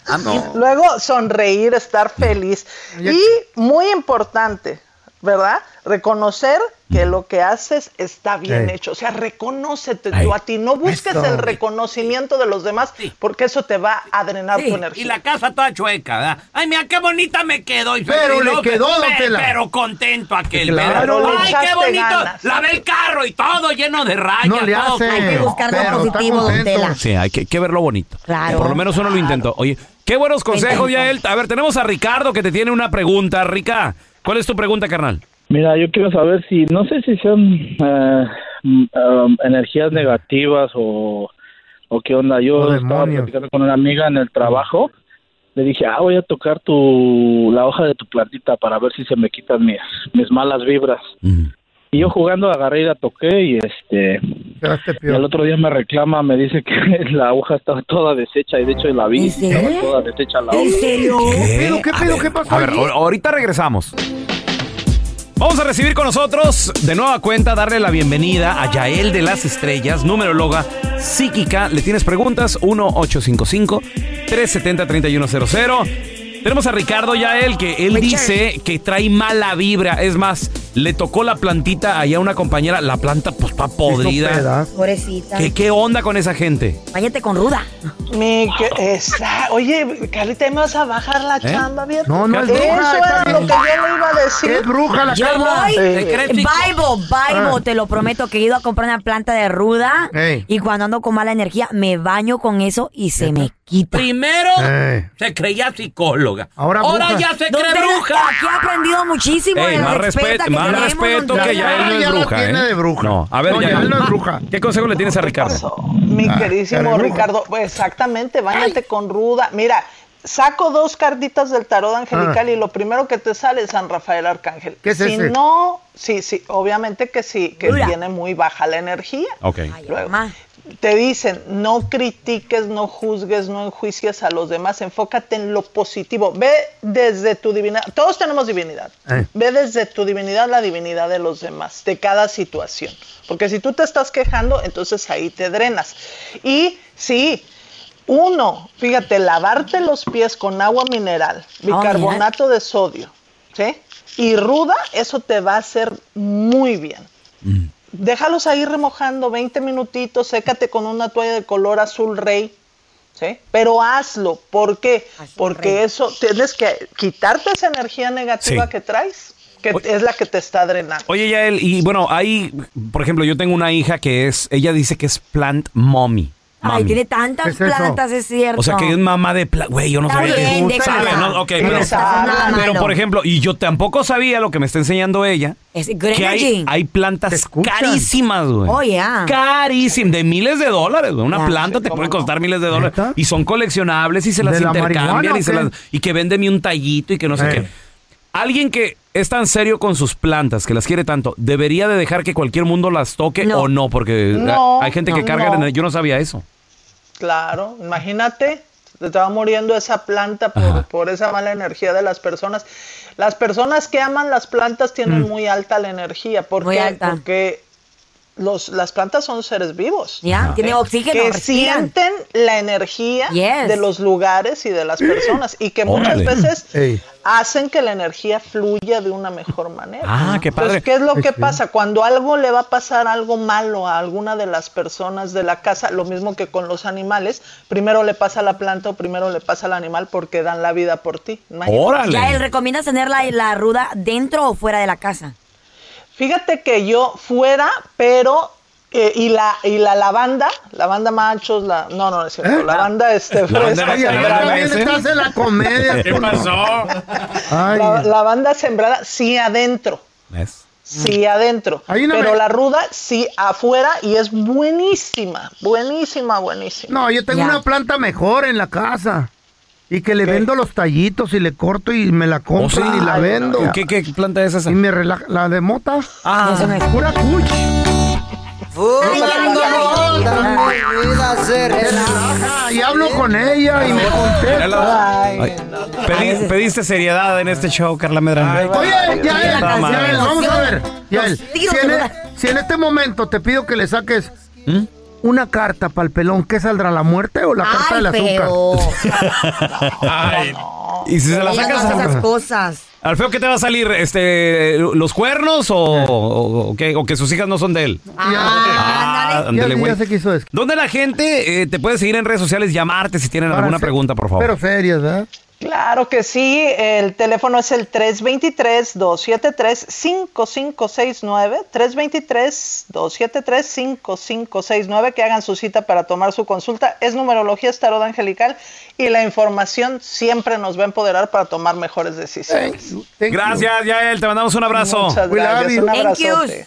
Ah, Luego sonreír, estar feliz. Y muy importante, ¿verdad? Reconocer que lo que haces está bien Sí. hecho. O sea, reconócete tú a ti. No busques el reconocimiento de los demás porque eso te va a drenar tu energía. Y la casa toda chueca, ¿verdad? Ay, mira qué bonita me quedó. Y Pero y le quedó, pe- don Tela. Pero contento aquel. Claro, le Ay, qué bonito. ganas. Lavé el carro y todo lleno de rayas. No le hace. Hay que buscar lo Pero positivo, don. Tela. Sí, hay que, hay que ver lo bonito. Claro. Por lo menos uno lo intentó. Oye, qué buenos consejos, Yael. A ver, tenemos a Ricardo que te tiene una pregunta. Rica, ¿cuál es tu pregunta, carnal? Mira, yo quiero saber si, no sé si son um, energías negativas o, o qué onda. Yo O estaba demonios. platicando con una amiga en el trabajo. Le dije, ah, voy a tocar tu, la hoja de tu plantita para ver si se me quitan mis, mis malas vibras. Y yo jugando agarré y la toqué y este... Y al otro día me reclama, me dice que la hoja estaba toda deshecha y de hecho la vi. Estaba toda deshecha la hoja. ¿Qué pedo, qué pedo, qué pasó A ver, ahorita regresamos. Vamos a recibir con nosotros de nueva cuenta, darle la bienvenida a Yael de las Estrellas, numeróloga psíquica. ¿Le tienes preguntas? 1-855-370-3100. Tenemos a Ricardo Yael, que él dice que trae mala vibra. Es más, le tocó la plantita allá a una compañera. La planta, pues, está podrida. Pobrecita. ¿Qué, ¿Qué onda con esa gente? Váyate con ruda. Mi que esa- Oye, Carlita, ¿me vas a bajar la ¿Eh? chamba, bien? No, no es Eso bruja, está era lo que yo le decir. Es bruja la Yo Carla. voy, Eh, Bible, Bible, Ah. te lo prometo que he ido a comprar una planta de ruda Ey. y cuando ando con mala energía me baño con eso y se me quita. Primero Eh. se creía psicóloga. Ahora ya se cree bruja. Aquí he aprendido muchísimo de más respeto, que más tenemos, respeto que Tela. Yael no ya es la bruja, tiene ¿eh? de bruja. No, a ver, No, no es bruja. ¿Qué consejo le tienes a Ricardo? Mi Ah, queridísimo. Ricardo, pues, exactamente, bañate con ruda. Mira, saco dos cartitas del tarot angelical y lo primero que te sale es San Rafael Arcángel. Ah. ¿Qué es si ese? no, sí, sí, obviamente que sí, que Ruda. tiene muy baja la energía. Ok. Luego, te dicen, no critiques, no juzgues, no enjuicies a los demás, enfócate en lo positivo. Ve desde tu divinidad, todos tenemos divinidad. Eh. Ve desde tu divinidad la divinidad de los demás, de cada situación. Porque si tú te estás quejando, entonces ahí te drenas. Y sí, uno, fíjate, lavarte los pies con agua mineral, bicarbonato de sodio, ¿sí? Y ruda, eso te va a hacer muy bien. Déjalos ahí remojando 20 minutitos, sécate con una toalla de color azul rey, ¿sí? Pero hazlo, ¿por qué? Porque eso, tienes que quitarte esa energía negativa Sí. que traes, que es la que te está drenando. Oye, Yael, y bueno, hay, por ejemplo, yo tengo una hija que es, ella dice que es plant mommy. Ay, tiene tantas plantas, es cierto. O sea, que es mamá de pla- Güey, yo no sabía bien, que déjala. ¿Sabe, no? Ok, No pero, pero por ejemplo, y yo tampoco sabía lo que me está enseñando ella. Es que hay, hay plantas carísimas, güey. Oh, yeah. Carísimas, de miles de dólares, güey. Una planta te puede costar miles de dólares. Y son coleccionables y se las ¿De la intercambian y, se las, y que véndeme un tallito y que no sé Eh. qué. Alguien que es tan serio con sus plantas, que las quiere tanto, ¿debería de dejar que cualquier mundo las toque o no? Porque No, hay gente que carga en el- Yo no sabía eso. Claro, imagínate, te estaba muriendo esa planta por, por esa mala energía de las personas. Las personas que aman las plantas tienen Mm. muy alta la energía. ¿Por Muy qué? alta. Porque los, las plantas son seres vivos. Ya, tiene oxígeno, Que respiran. sienten la energía Yes. de los lugares y de las personas y que muchas Órale. veces Ey. hacen que la energía fluya de una mejor manera. Ah, qué padre. Entonces, ¿qué es lo que pasa? Cuando algo le va a pasar algo malo a alguna de las personas de la casa, lo mismo que con los animales, primero le pasa a la planta o primero le pasa al animal porque dan la vida por ti. Imagínate. Ya, él recomiendas tener la, la ruda dentro o fuera de la casa. Fíjate que yo fuera, pero eh, y la y la lavanda, lavanda machos, la no no, no es cierto, lavanda este fresca, sembrada. también estás en la comedia. ¿Qué pasó? Ay. La- lavanda sembrada sí adentro. ¿Ves? Sí, adentro. Pero la ruda sí afuera y es buenísima, buenísima, buenísima. No, yo tengo Ya. una planta mejor en la casa. Y que le vendo los tallitos y le corto y me la compro ¿Oh, sí? y la Ay, vendo. ¿Qué, qué planta es esa? Y me relaja. La de mota. Ah. No es- Pura cuch. Y hablo con ella y me contesta. Ay, pedi- pediste seriedad en este show, Carla Medrano. Oye, mal. Yael, vamos a ver. En, de e- si en este momento te pido que le saques una carta para el pelón, ¿qué saldrá? ¿La muerte o la carta del azúcar? feo. Ay. Y si se la Ella sacas no hace esas al, cosas. al feo, ¿qué te va a salir? Este, ¿Los cuernos o, o- o qué? ¿O que sus hijas no son de él? Ah, ándale, Ya- güey. ya se quiso eso. ¿Dónde la gente eh, te puede seguir en redes sociales, llamarte si tienen alguna pregunta, por favor? Pero serias, ¿verdad? Claro que sí, el teléfono es el 323-273-5569, 323-273-5569, que hagan su cita para tomar su consulta. Es numerología tarot angelical y la información siempre nos va a empoderar para tomar mejores decisiones. Gracias, Yael. Te mandamos un abrazo. Muchas gracias, un abrazote.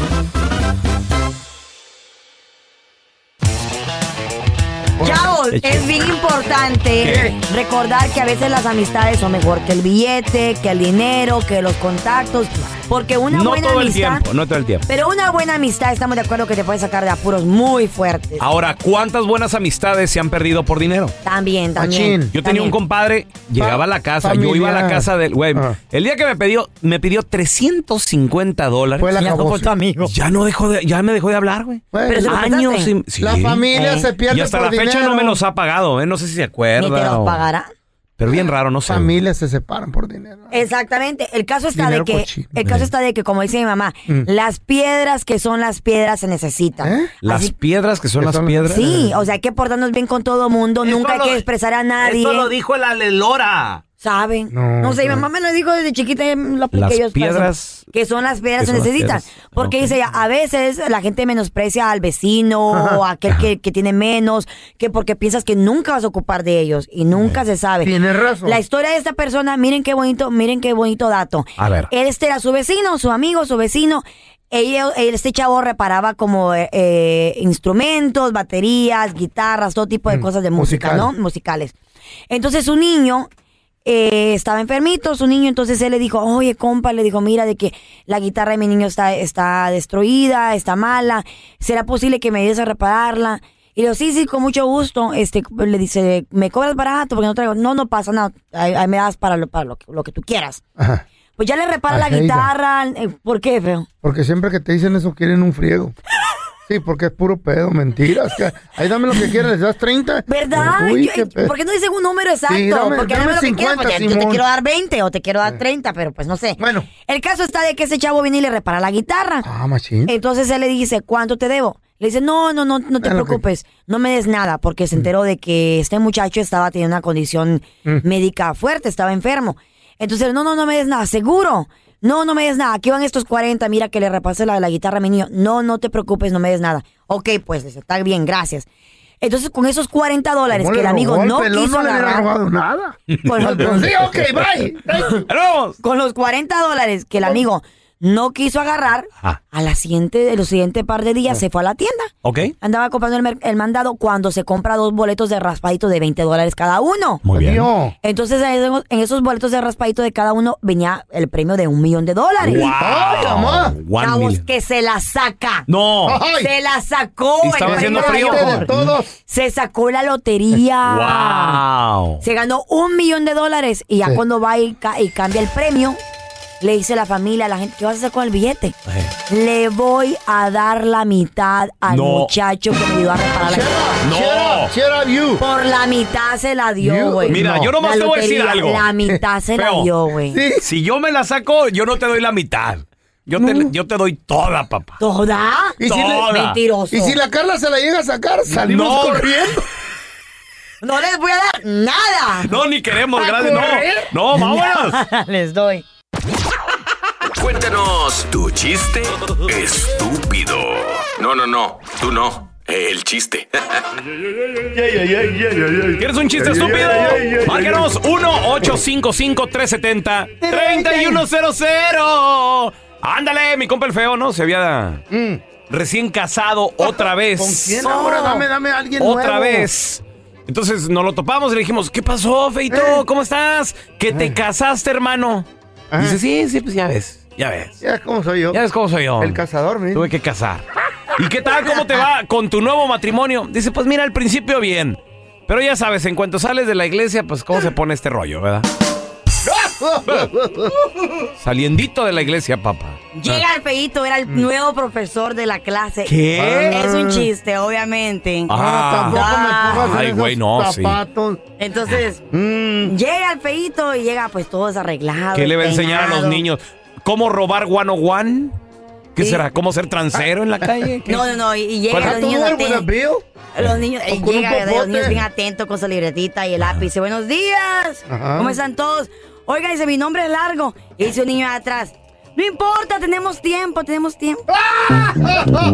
Chavos, es bien importante recordar que a veces las amistades son mejor que el billete, que el dinero, que los contactos. Porque una No buena todo el amistad. tiempo, no todo el tiempo. Pero una buena amistad, estamos de acuerdo que te puede sacar de apuros muy fuertes. Ahora, ¿cuántas buenas amistades se han perdido por dinero? También, también. Yo tenía un compadre, llegaba a la casa, yo iba a la casa del güey. Ah. El día que me pidió, me pidió 350 dólares. Fue la Ya acabó, fue sí. tu amigo. Ya no dejó de, ya me dejó de hablar, güey. Pero años sin- sí. La familia se pierde Y hasta por la fecha no me los ha pagado, ¿eh? No sé si se acuerda. Ni te los o- pagará. Pero bien raro, no sé. Familias se separan por dinero. Exactamente. El caso está Dinero de que, cochino. el caso está de que, como dice mi mamá, Mm. las piedras que son las piedras se necesitan. Las Así- piedras que son las piedras. Sí, o sea, hay que portarnos bien con todo mundo, nunca hay lo- que expresar a nadie. Eso lo dijo el alelora. ¿Saben? No, No, sé, mi mamá me lo dijo desde chiquita y lo apliqué Las yo. para piedras-. Que son las piedras que necesitan. piedras. Porque dice ella, a veces la gente menosprecia al vecino Ajá. o a aquel que, que tiene menos, que porque piensas que nunca vas a ocupar de ellos y nunca se sabe. Tienes razón. La historia de esta persona, miren qué bonito, miren qué bonito dato. A ver. Este era su vecino, su amigo, su vecino. Ella, este chavo reparaba como eh, eh, instrumentos, baterías, guitarras, todo tipo de cosas de música, musical. ¿no? Musicales. Entonces su niño eh, estaba enfermito, su niño, entonces él le dijo, oye, compa, le dijo, mira, de que la guitarra de mi niño está, está destruida, está mala, ¿será posible que me ayudes a repararla? Y le digo, sí, sí, con mucho gusto. Este, le dice, ¿me cobras barato? Porque no traigo, no, no pasa nada, ahí, ahí me das para, lo, para lo, que- lo que tú quieras. Ajá. Pues ya le repara la guitarra, eh, ¿por qué, feo? Porque siempre que te dicen eso quieren un friego. Sí, porque es puro pedo, mentiras. que- Ahí dame lo que quieras, les das 30. ¿Verdad? Uy, Yo-. ¿Por qué no dicen un número exacto? Sí, dame- Porque dame dame lo que 50, quieras, porque yo te quiero dar 20 o te quiero dar 30, pero pues no sé. Bueno. El caso está de que ese chavo viene y le repara la guitarra. Ah, machín. Entonces él le dice, ¿cuánto te debo? Le dice, no, no, no, no te que- preocupes, no me des nada, porque se enteró de que este muchacho estaba teniendo una condición Mm. médica fuerte, estaba enfermo. Entonces, no, no, no me des nada, seguro. No, no me des nada. Aquí van estos 40, mira que le repase la, la guitarra a mi niño. No, no te preocupes, no me des nada. Ok, pues, está bien, gracias. Entonces, con esos 40 dólares ¿Cómo que el amigo no quiso No le había agarrar. robado nada. Con los, Sí, ok, bye. Con los 40 dólares que el amigo no quiso agarrar, Ah. a la siguiente, de los siguientes par de días se fue a la tienda. ¿Ok? Andaba comprando el, mer- el mandado cuando se compra dos boletos de raspadito de 20 dólares cada uno. Muy bien. Entonces en esos- en esos boletos de raspadito de cada uno venía el premio de un millón de dólares. Wow. Ay, mamá. One Chavos, million. que se la saca. No. Ay. Se la sacó. Y el estaba haciendo frío. todos. Se sacó la lotería. Wow. Se ganó un millón de dólares y ya Sí. cuando va y, ca- y cambia el premio, le dice la familia, a la gente, ¿qué vas a hacer con el billete? Le voy a dar la mitad al No. muchacho que me ayudó a reparar la guitarra. No. Por la mitad se la dio, güey. Mira, No. yo nomás La te voy a decir lotería, algo. La mitad se la Feo. dio, güey. Sí. Si yo me la saco, yo no te doy la mitad. Yo te, yo te doy toda, papá. ¿Toda? ¿Y si, le- Toda. Mentiroso. y si la Carla se la llega a sacar, salimos No. corriendo. No les voy a dar nada. No, ni queremos, ¿A gracias. No, no, vámonos. les doy. Cuéntanos tu chiste estúpido. No, no, no, tú no. El chiste. ¿Quieres un chiste estúpido? Márcanos 1-855-370-3100. Ándale, mi compa el feo, ¿no? Se había recién casado otra vez. ¿Con quién ahora? Dame, dame a alguien Otra nuevo. vez. Entonces nos lo topamos y le dijimos, ¿qué pasó, Feito? ¿Cómo estás? ¿Que te casaste, hermano? Dice, sí, sí, pues ya ves, ya ves. Ya ves cómo soy yo. Ya ves cómo soy yo. El cazador, mira. Tuve que casar. ¿Y qué tal? ¿Cómo te va con tu nuevo matrimonio? Dice, pues mira, al principio bien. Pero ya sabes, en cuanto sales de la iglesia, pues cómo se pone este rollo, ¿verdad? Saliendito de la iglesia, papá. Llega el feíto, era el nuevo profesor de la clase. ¿Qué? Es un chiste, obviamente. Ah. Ah. Ay, güey, no, sí. Entonces, llega el feíto y llega pues todo desarreglado. ¿Qué le va a enseñar a los niños? ¿Cómo robar one on one? ¿Qué será? ¿Cómo ser transero en la calle? ¿Qué? No, no, no, y, y ¿Cuál? llega los niños ¿Todo atentos. Los niños, ¿O y con un llega los niños bien atentos con su libretita y el lápiz. Dice, buenos días. Ajá. ¿Cómo están todos? Oiga, dice, mi nombre es largo. Y dice un niño de atrás. No importa, tenemos tiempo, tenemos tiempo.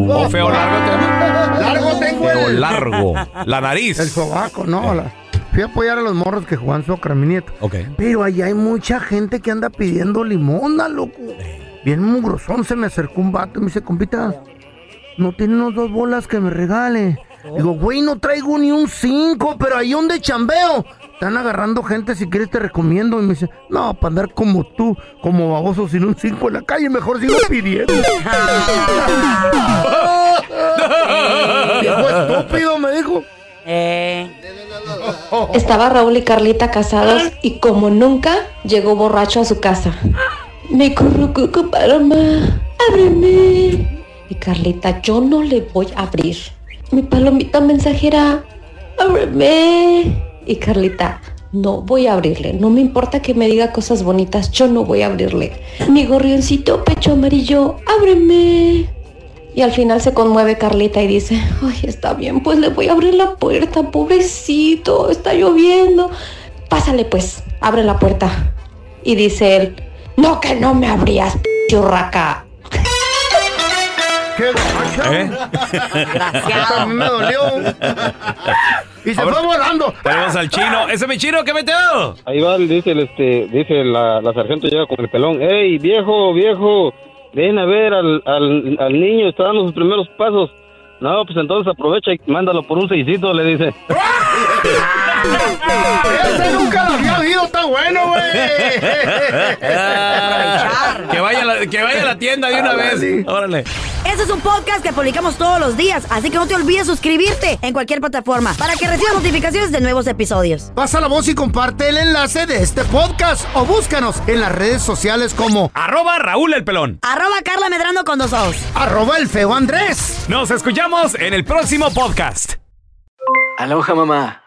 ¿O feo largo te llama? Largo tengo Feo el... largo. La nariz. El sobaco, no. la- Fui a apoyar a los morros que juegan soccer, mi nieto. Ok. Pero allá hay mucha gente que anda pidiendo limona, loco. Bien mugrosón se me acercó un vato y me dice, compita, no tiene unos dos bolas que me regale. Digo, güey, no traigo ni un cinco, pero ahí donde chambeo. Están agarrando gente, si quieres te recomiendo. Y me dice, no, para andar como tú, como baboso sin un cinco en la calle, mejor sigo pidiendo. Viejo estúpido, me dijo. Eh. Estaba Raúl y Carlita casados y como nunca llegó borracho a su casa. Me currucucu para ma, ábreme. Y Carlita, yo no le voy a abrir. Mi palomita mensajera, ábreme. Y Carlita, no voy a abrirle. No me importa que me diga cosas bonitas, yo no voy a abrirle. Mi gorrioncito pecho amarillo, ábreme. Y al final se conmueve Carlita y dice, ay, está bien, pues le voy a abrir la puerta, pobrecito, está lloviendo. Pásale pues, abre la puerta. Y dice él, no que no me abrías, churraca. ¡Qué gacho! ¿Eh? A mí me dolió. Y se ver, fue volando. Tenemos al chino. ¡Ese es mi chino! ¿Qué metió? Ahí va, dice, el, este, dice la, la sargento llega con el pelón. ¡Ey, viejo, viejo! Ven a ver al, al, niño, está dando sus primeros pasos. No, pues entonces aprovecha y mándalo por un seisito, le dice. Ese nunca lo había oído, está bueno, güey. que, vaya a la, que vaya a la tienda de una vez. Órale. Este es un podcast que publicamos todos los días, así que no te olvides suscribirte en cualquier plataforma para que recibas notificaciones de nuevos episodios. Pasa la voz y comparte el enlace de este podcast o búscanos en las redes sociales como Arroba Raúl el pelón. Arroba Carla Medrano con dos ojos. arroba el feo Andrés. Nos escuchamos en el próximo podcast. Aloha mamá.